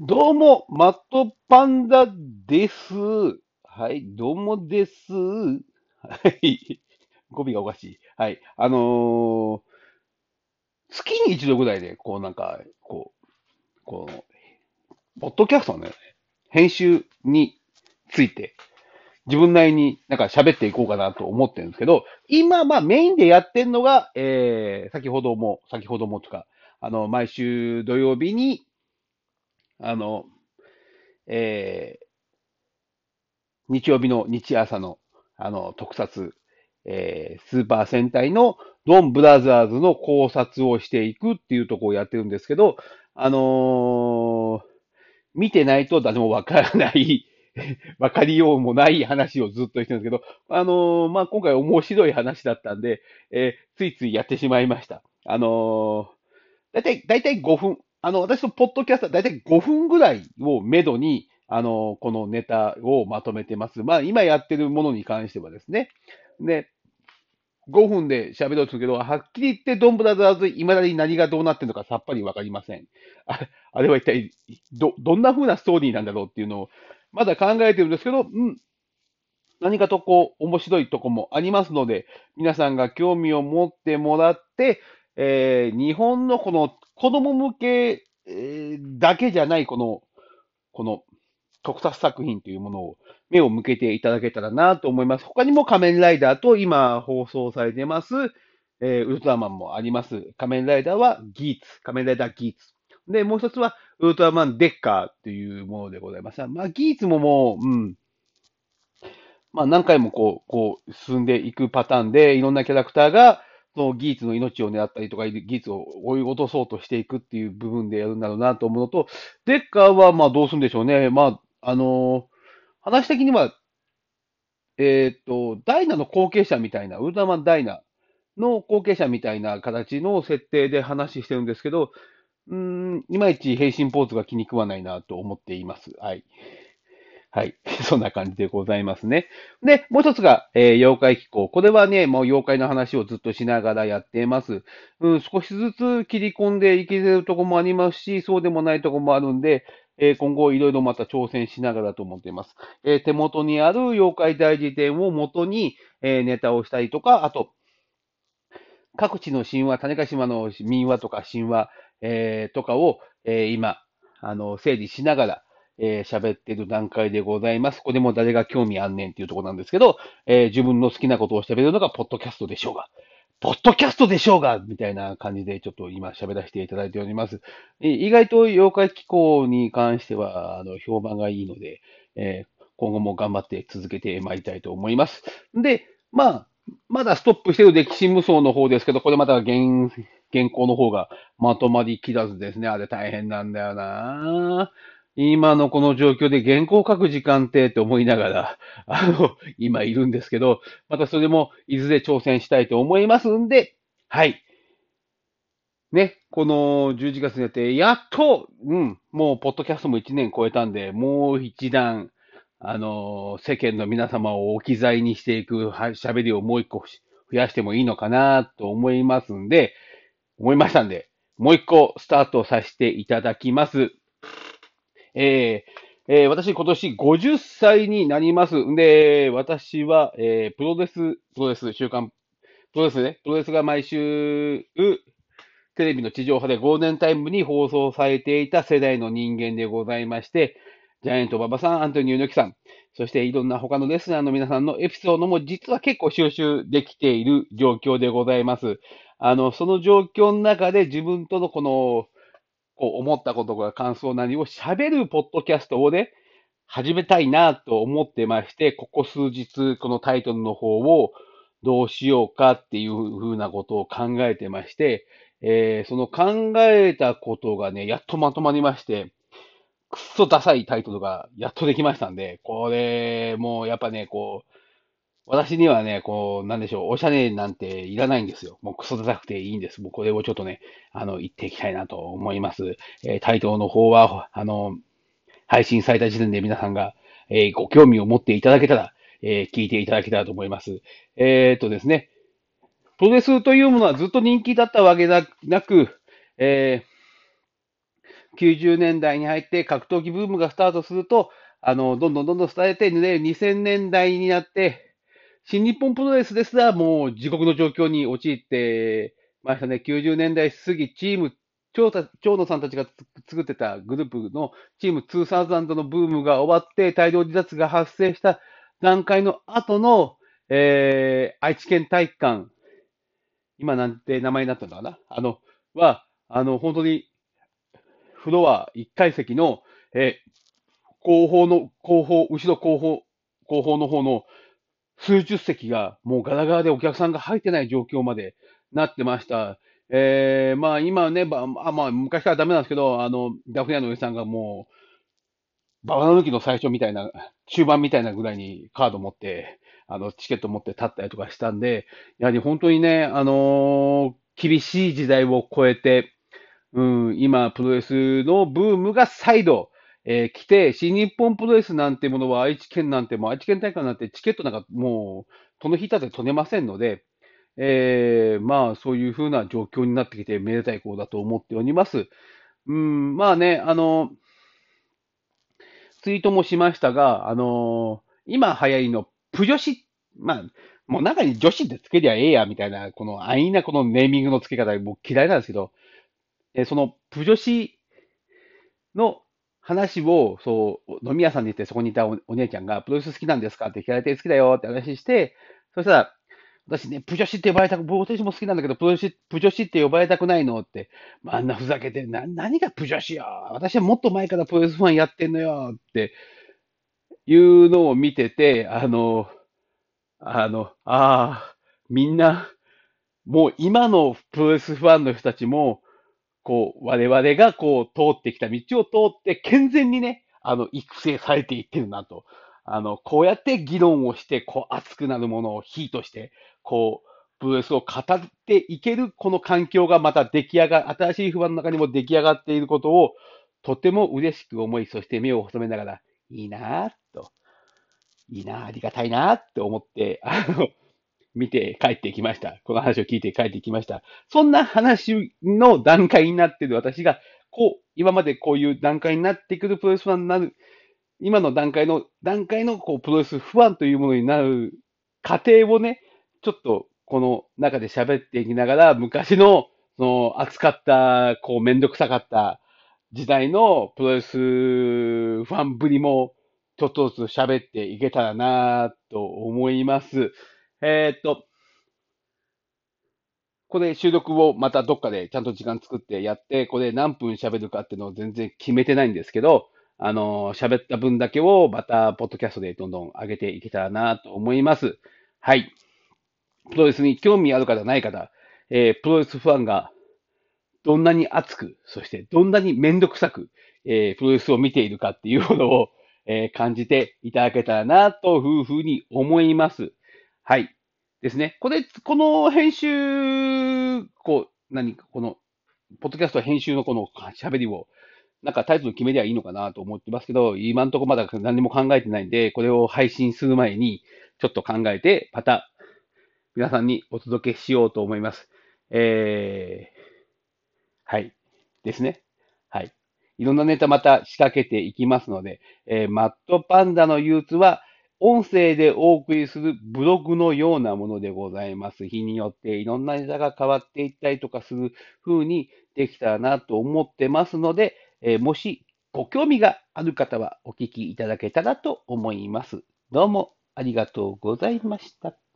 どうも、マットパンダです。はい、どうもです。はい。語尾がおかしい。はい。あのー、月に一度ぐらいで、こうなんか、こう、こう、ポッドキャストのね、編集について、自分なりになんか喋っていこうかなと思ってるんですけど、今、まあメインでやってるのが、えー、先ほども、先ほどもとか、あの、毎週土曜日に、あの、えー、日曜日の日朝の、あの、特撮、えー、スーパー戦隊のドンブラザーズの考察をしていくっていうとこをやってるんですけど、あのー、見てないと誰もわからない わかりようもない話をずっとしてるんですけど、あのー、まあ、今回面白い話だったんで、えー、ついついやってしまいました。あのー、だいたい、だいたい5分、あの、私のポッドキャストはだいたい5分ぐらいをめどに、あの、このネタをまとめてます。まあ、今やってるものに関してはですね。で、5分で喋ろうとするけど、はっきり言ってドンブラザーズ、未だに何がどうなってるのかさっぱりわかりません。ああれは一体、ど、どんな風なストーリーなんだろうっていうのを、まだ考えてるんですけど、うん、何かとこう、面白いとこもありますので、皆さんが興味を持ってもらって、えー、日本のこの子供向け、えー、だけじゃないこの、この特撮作品というものを目を向けていただけたらなと思います。他にも仮面ライダーと今放送されてます、えー、ウルトラマンもあります。仮面ライダーはギーツ、仮面ライダーギーツ。で、もう一つはウルトラマンデッカーというものでございます。まあ、ギーツももう、うん。まあ、何回もこう、こう、進んでいくパターンで、いろんなキャラクターが、の技術の命を狙ったりとか、技術を追い落とそうとしていくっていう部分でやるんだろうなと思うのと、デッカーはまあどうするんでしょうね。まあ、あのー、話的には、えっ、と、ダイナの後継者みたいな、ウルトラマンダイナの後継者みたいな形の設定で話してるんですけど、うん、いまいち変身ポーズが気に食わないなと思っています。はい。はい。そんな感じでございますね。で、もう一つが、えー、妖怪機構。これはね、もう妖怪の話をずっとしながらやっています。うん、少しずつ切り込んでいけるとこもありますし、そうでもないとこもあるんで、えー、今後いろいろまた挑戦しながらと思っています。えー、手元にある妖怪大辞典を元に、えネタをしたりとか、あと、各地の神話、種子島の民話とか神話、えとかを、え今、あの、整理しながら、えー、喋ってる段階でございます。これも誰が興味あんねんっていうとこなんですけど、えー、自分の好きなことを喋るのがポッドキャストでしょうが。ポッドキャストでしょうがみたいな感じでちょっと今喋らせていただいております。意外と妖怪気候に関しては、あの、評判がいいので、えー、今後も頑張って続けてまいりたいと思います。で、まあ、まだストップしてる歴史無双の方ですけど、これまた原、原稿の方がまとまりきらずですね。あれ大変なんだよなぁ今のこの状況で原稿を書く時間ってって思いながら、あの、今いるんですけど、またそれもいずれ挑戦したいと思いますんで、はい。ね、この11月になって、やっと、うん、もう、ポッドキャストも1年超えたんで、もう一段、あの、世間の皆様を置き去りにしていく喋りをもう一個増やしてもいいのかなと思いますんで、思いましたんで、もう一個スタートさせていただきます。えー、えー、私今年50歳になります。んで、私は、えー、プロレス、プロレス、週刊、プロレスね、プロレスが毎週、テレビの地上波でゴールデンタイムに放送されていた世代の人間でございまして、ジャイアント馬場さん、アントニオ猪木さん、そしていろんな他のレスラーの皆さんのエピソードも実は結構収集できている状況でございます。あの、その状況の中で自分とのこのこう思ったことが感想何を喋るポッドキャストをね、始めたいなと思ってまして、ここ数日このタイトルの方をどうしようかっていうふうなことを考えてまして、えー、その考えたことがね、やっとまとまりまして、くっそダサいタイトルがやっとできましたんで、これ、もうやっぱね、こう、私にはね、こう、なんでしょう、おしゃれなんていらないんですよ。もうクソ高くていいんです。もうこれをちょっとね、あの、言っていきたいなと思います。えー、タイトルの方は、あの、配信された時点で皆さんが、えー、ご興味を持っていただけたら、えー、聞いていただけたらと思います。え、っとですね、プロレスというものはずっと人気だったわけでなく、えー、90年代に入って格闘技ブームがスタートすると、あの、どんどんどんどん伝えて、ね、2000年代になって、新日本プロレスですらもう地獄の状況に陥ってましたね。90年代過ぎ、チーム、長野さんたちが作ってたグループのチーム2000のブームが終わって、大量自殺が発生した段階の後の、えー、愛知県体育館、今なんて名前になったんだかな？あの、は、あの、本当に、フロア1階席の、えー、後方の、後方、後ろ後方、後方の方の数十席がもうガラガラでお客さんが入ってない状況までなってました。えー、まあ今ね、まあ、まあ昔からダメなんですけど、あの、ダフニアのおじさんがもう、ババナ抜きの最初みたいな、中盤みたいなぐらいにカード持って、あの、チケット持って立ったりとかしたんで、やはり本当にね、あのー、厳しい時代を超えて、うん、今、プロレスのブームが再度、えー、来て、新日本プロレスなんてものは愛知県なんても愛知県大会なんてチケットなんかもう、この日たで取れませんので、えー、まあ、そういうふうな状況になってきて、めでたい子だと思っております。うん、まあね、あの、ツイートもしましたが、あの今流行りのプ女子、まあ、もう中に女子ってつけりゃええや、みたいな、この安易なこのネーミングの付け方、僕嫌いなんですけど、えそのプ女子の話を、そう、飲み屋さんに行ってそこにいたおお姉ちゃんが、プロレス好きなんですかって聞かれて、好きだよって話して、そしたら、私ね、プ女子って呼ばれたく、私も好きなんだけど、プ女子、プ女子って呼ばれたくないのって、まあ、あんなふざけて、な、何がプ女子よ私はもっと前からプロレスファンやってんのよっていうのを見てて、あの、あの、ああ、みんな、もう今のプロレスファンの人たちも、こう、我々がこう、通ってきた道を通って、健全にね、あの、育成されていってるなと。あの、こうやって議論をして、こう、熱くなるものをヒートして、こう、プロレスを語っていける、この環境がまた出来上が、新しい不安の中にも出来上がっていることを、とても嬉しく思い、そして目を細めながら、いいなぁ、と、いいなぁ、ありがたいなぁ、って思って、あの、見て帰ってきました。この話を聞いて帰ってきました。そんな話の段階になっている私が、こう、今までこういう段階になってくるプロレスファンになる、今の段階の、段階のこうプロレスファンというものになる過程をね、ちょっとこの中で喋っていきながら、昔の、その、熱かった、こう、めんどくさかった時代のプロレスファンぶりも、ちょっとずつ喋っていけたらなと思います。えー、っと、これ収録をまたどっかでちゃんと時間作ってやって、これ何分喋るかっていうのを全然決めてないんですけど、あの、喋った分だけをまた、ポッドキャストでどんどん上げていけたらなと思います。はい。プロレスに興味ある方ない方、えー、プロレスファンがどんなに熱く、そしてどんなにめんどくさく、えー、プロレスを見ているかっていうものを、えー、感じていただけたらなというふうに思います。はい。ですね。これ、この編集、こう、何かこの、ポッドキャスト編集のこの喋りを、なんかタイトル決めりゃいいのかなと思ってますけど、今んとこまだ何も考えてないんで、これを配信する前に、ちょっと考えて、また、皆さんにお届けしようと思います。えー、はい。ですね。はい。いろんなネタまた仕掛けていきますので、えー、マットパンダの憂鬱は、音声でお送りするブログのようなものでございます。日によっていろんなネタが変わっていったりとかする風にできたらなと思ってますので、えー、もしご興味がある方はお聞きいただけたらと思います。どうもありがとうございました。